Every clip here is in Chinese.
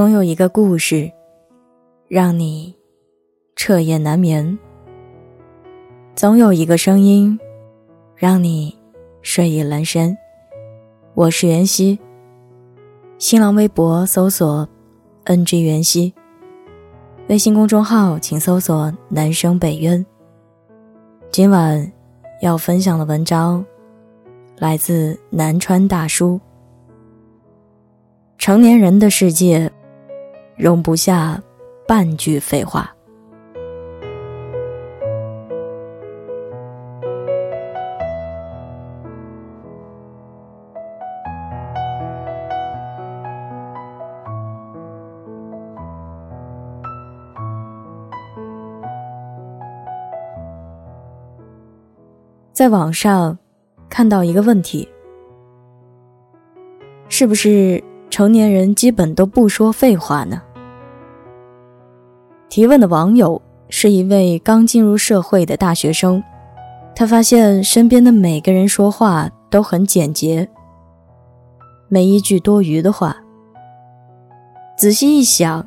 总有一个故事，让你彻夜难眠；总有一个声音，让你睡意阑珊。我是袁熙，新浪微博搜索 “ng 袁熙”，微信公众号请搜索“南生北渊”。今晚要分享的文章来自南川大叔。成年人的世界。容不下半句废话。在网上看到一个问题：是不是成年人基本都不说废话呢？提问的网友是一位刚进入社会的大学生，他发现身边的每个人说话都很简洁，没一句多余的话。仔细一想，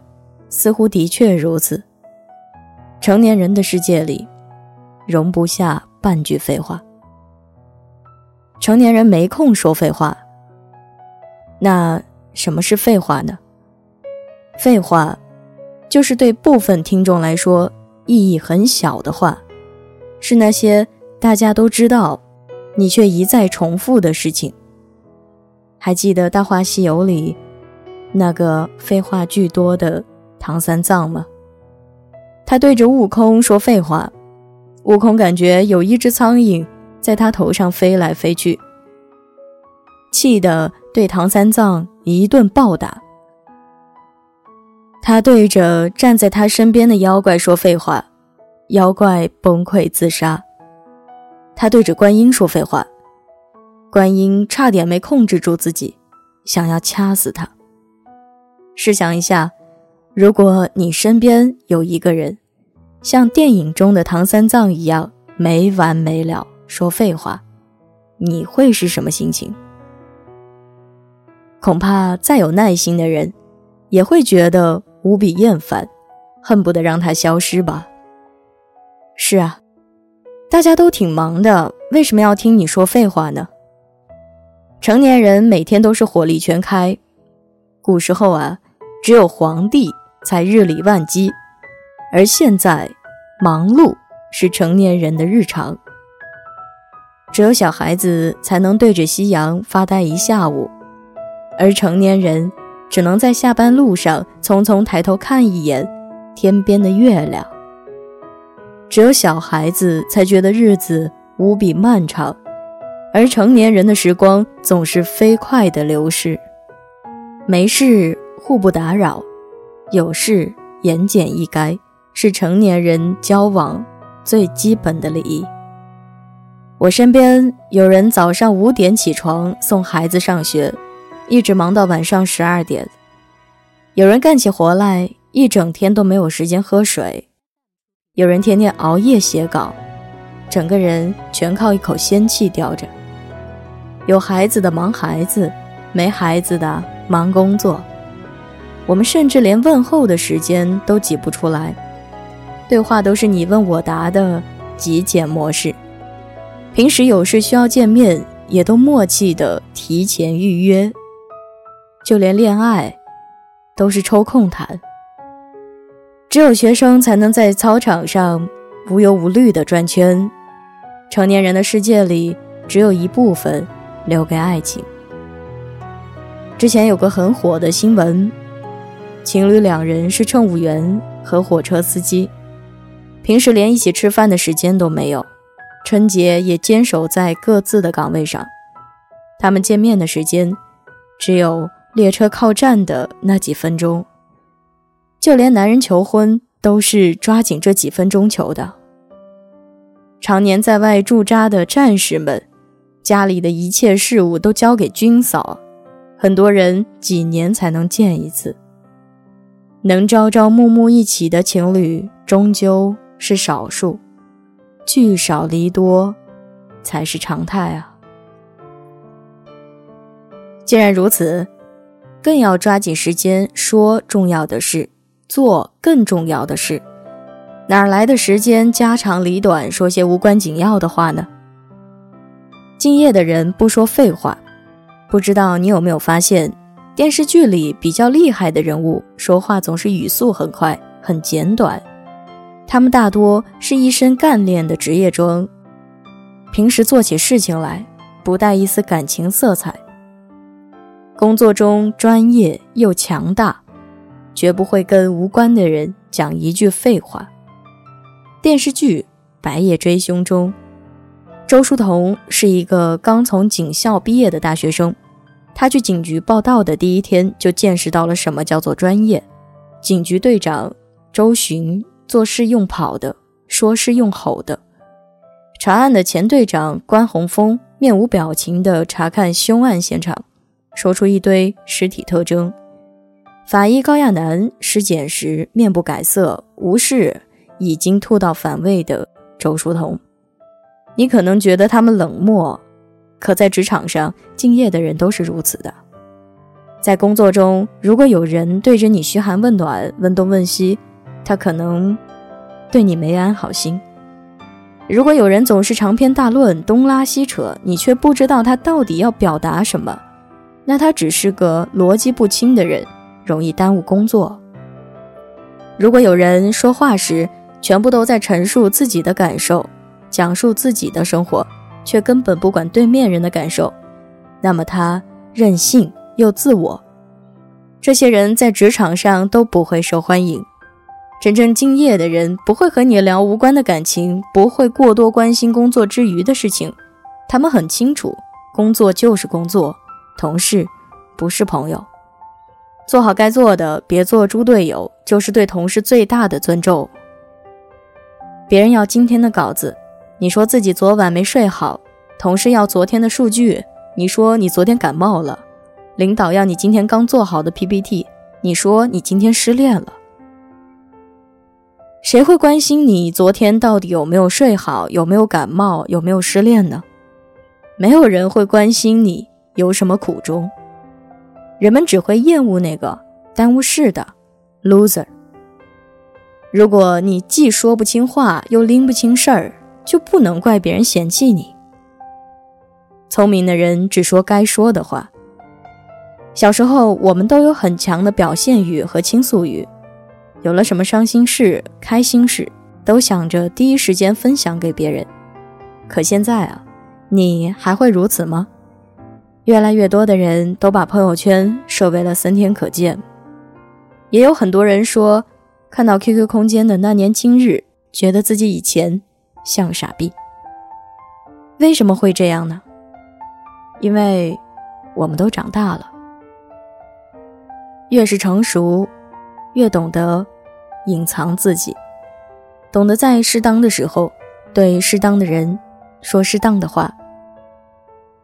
似乎的确如此。成年人的世界里，容不下半句废话。成年人没空说废话。那什么是废话呢？废话。就是对部分听众来说意义很小的话，是那些大家都知道，你却一再重复的事情。还记得《大话西游》里那个废话巨多的唐三藏吗？他对着悟空说废话，悟空感觉有一只苍蝇在他头上飞来飞去，气得对唐三藏一顿暴打。他对着站在他身边的妖怪说废话，妖怪崩溃自杀。他对着观音说废话，观音差点没控制住自己，想要掐死他。试想一下，如果你身边有一个人，像电影中的唐三藏一样没完没了说废话，你会是什么心情？恐怕再有耐心的人，也会觉得。无比厌烦，恨不得让他消失吧。是啊，大家都挺忙的，为什么要听你说废话呢？成年人每天都是火力全开，古时候啊，只有皇帝才日理万机，而现在忙碌是成年人的日常，只有小孩子才能对着夕阳发呆一下午，而成年人。只能在下班路上匆匆抬头看一眼天边的月亮。只有小孩子才觉得日子无比漫长，而成年人的时光总是飞快的流逝。没事互不打扰，有事言简意赅，是成年人交往最基本的礼仪。我身边有人早上五点起床送孩子上学。一直忙到晚上十二点，有人干起活来一整天都没有时间喝水，有人天天熬夜写稿，整个人全靠一口仙气吊着。有孩子的忙孩子，没孩子的忙工作。我们甚至连问候的时间都挤不出来，对话都是你问我答的极简模式。平时有事需要见面，也都默契的提前预约。就连恋爱，都是抽空谈。只有学生才能在操场上无忧无虑地转圈，成年人的世界里只有一部分留给爱情。之前有个很火的新闻，情侣两人是乘务员和火车司机，平时连一起吃饭的时间都没有，春节也坚守在各自的岗位上，他们见面的时间只有。列车靠站的那几分钟，就连男人求婚都是抓紧这几分钟求的。常年在外驻扎的战士们，家里的一切事务都交给军嫂，很多人几年才能见一次。能朝朝暮暮一起的情侣终究是少数，聚少离多才是常态啊！既然如此。更要抓紧时间说重要的事，做更重要的事。哪来的时间家长里短说些无关紧要的话呢？敬业的人不说废话。不知道你有没有发现，电视剧里比较厉害的人物说话总是语速很快、很简短。他们大多是一身干练的职业装，平时做起事情来不带一丝感情色彩。工作中专业又强大，绝不会跟无关的人讲一句废话。电视剧《白夜追凶》中，周书同是一个刚从警校毕业的大学生。他去警局报道的第一天，就见识到了什么叫做专业。警局队长周巡做事用跑的，说事用吼的。查案的前队长关宏峰面无表情地查看凶案现场，说出一堆尸体特征。法医高亚男尸检时面不改色，无视已经吐到反胃的周书彤。你可能觉得他们冷漠。可在职场上，敬业的人都是如此的。在工作中，如果有人对着你嘘寒问暖、问东问西，他可能对你没安好心；如果有人总是长篇大论、东拉西扯，你却不知道他到底要表达什么，那他只是个逻辑不清的人，容易耽误工作。如果有人说话时全部都在陈述自己的感受，讲述自己的生活，却根本不管对面人的感受，那么他任性又自我。这些人在职场上都不会受欢迎。真正敬业的人不会和你聊无关的感情，不会过多关心工作之余的事情。他们很清楚，工作就是工作，同事不是朋友。做好该做的，别做猪队友，就是对同事最大的尊重。别人要今天的稿子。你说自己昨晚没睡好，同事要昨天的数据，你说你昨天感冒了，领导要你今天刚做好的 PPT，你说你今天失恋了。谁会关心你昨天到底有没有睡好，有没有感冒，有没有失恋呢？没有人会关心你有什么苦衷，人们只会厌恶那个耽误事的 loser。如果你既说不清话，又拎不清事儿。就不能怪别人嫌弃你。聪明的人只说该说的话。小时候，我们都有很强的表现欲和倾诉欲，有了什么伤心事、开心事，都想着第一时间分享给别人。可现在啊，你还会如此吗？越来越多的人都把朋友圈设为了三天可见。也有很多人说，看到 QQ 空间的那年今日，觉得自己以前。像傻逼，为什么会这样呢？因为我们都长大了，越是成熟，越懂得隐藏自己，懂得在适当的时候对适当的人说适当的话。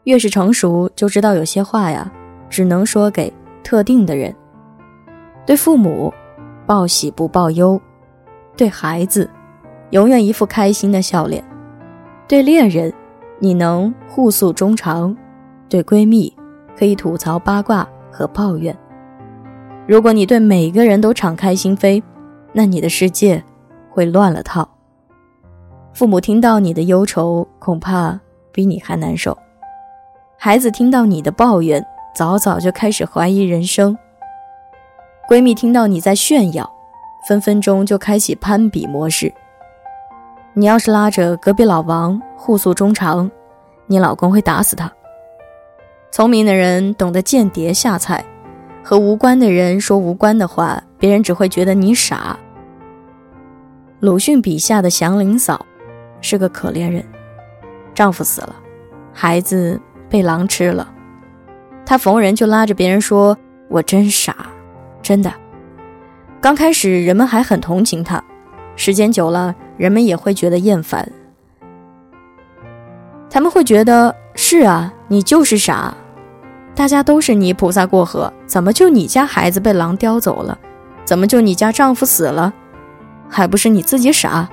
越是成熟，就知道有些话呀，只能说给特定的人。对父母，报喜不报忧；对孩子。永远一副开心的笑脸，对恋人，你能互诉衷肠；对闺蜜，可以吐槽八卦和抱怨。如果你对每个人都敞开心扉，那你的世界会乱了套。父母听到你的忧愁，恐怕比你还难受；孩子听到你的抱怨，早早就开始怀疑人生；闺蜜听到你在炫耀，分分钟就开启攀比模式。你要是拉着隔壁老王互诉衷肠，你老公会打死他。聪明的人懂得间谍下菜，和无关的人说无关的话，别人只会觉得你傻。鲁迅笔下的祥林嫂是个可怜人，丈夫死了，孩子被狼吃了，他逢人就拉着别人说：“我真傻，真的。”刚开始人们还很同情他，时间久了。人们也会觉得厌烦，他们会觉得是啊，你就是傻，大家都是泥菩萨过河，怎么就你家孩子被狼叼走了？怎么就你家丈夫死了？还不是你自己傻？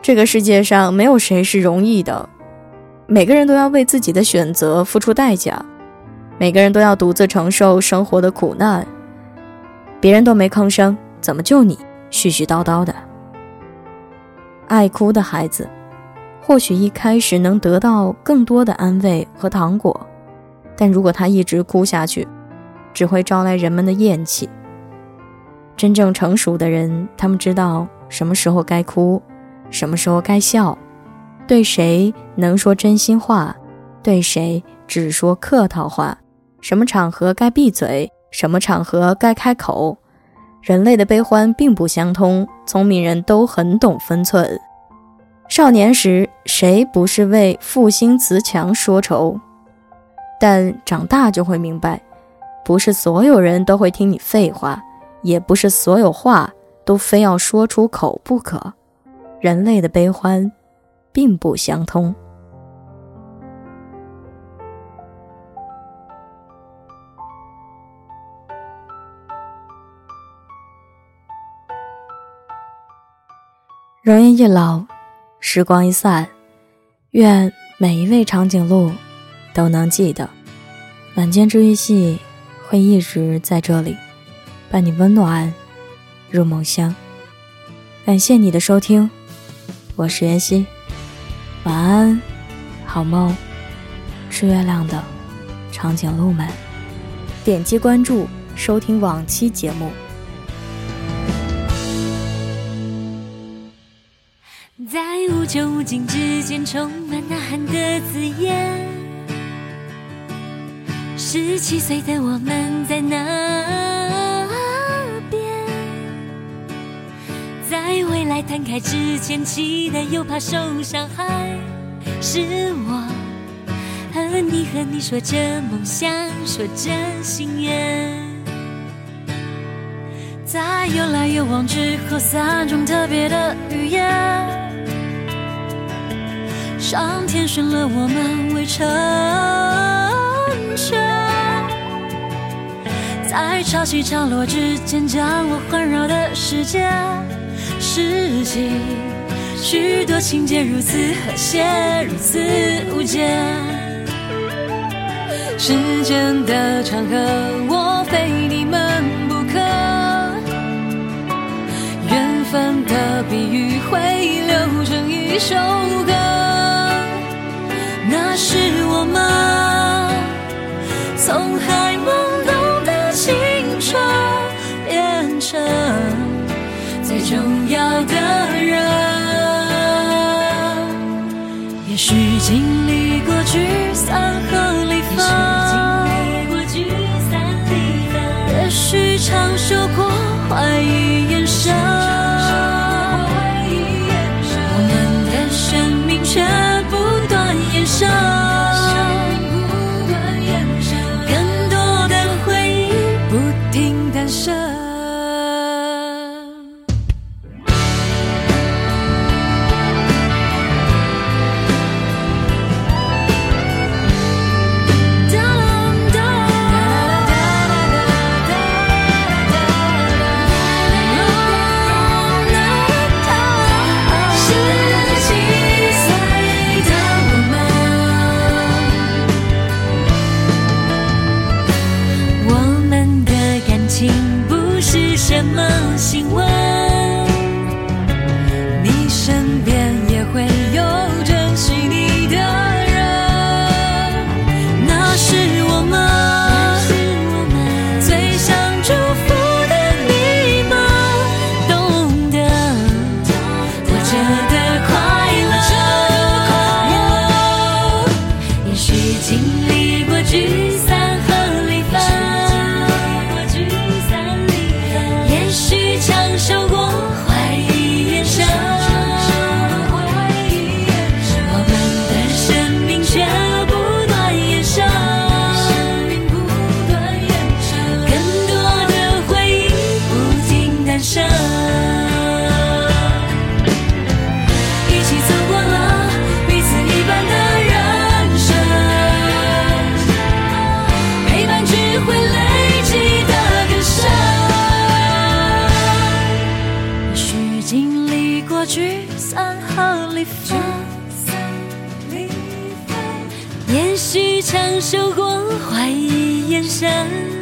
这个世界上没有谁是容易的，每个人都要为自己的选择付出代价。每个人都要独自承受生活的苦难，别人都没吭声，怎么就你絮絮叨叨的？爱哭的孩子，或许一开始能得到更多的安慰和糖果，但如果他一直哭下去，只会招来人们的厌弃。真正成熟的人，他们知道什么时候该哭，什么时候该笑，对谁能说真心话，对谁只说客套话，什么场合该闭嘴，什么场合该开口。人类的悲欢并不相通，聪明人都很懂分寸。少年时，谁不是为负心辞强说愁？但长大就会明白，不是所有人都会听你废话。也不是所有话都非要说出口不可，人类的悲欢并不相通。容颜一老，时光一散，愿每一位长颈鹿都能记得，晚间治愈系会一直在这里。伴你温暖入梦乡，感谢你的收听，我是妍希，晚安，好梦，吃月亮的长颈鹿们，点击关注收听往期节目。在无穷无尽之间，充满呐喊的字眼。十七岁的我们在哪？在未来摊开之前，期待又怕受伤害。是我和你和你说着梦想，说着心愿。在有来有往之后，三种特别的语言。上天选了我们为成全，在潮起潮落之间，将我环绕的世界。事情，许多情节如此和谐，如此无解。时间的长河，我非你们不可。缘分的比喻会流成一首聚散和离分，也许尝受过怀疑受过怀疑眼神。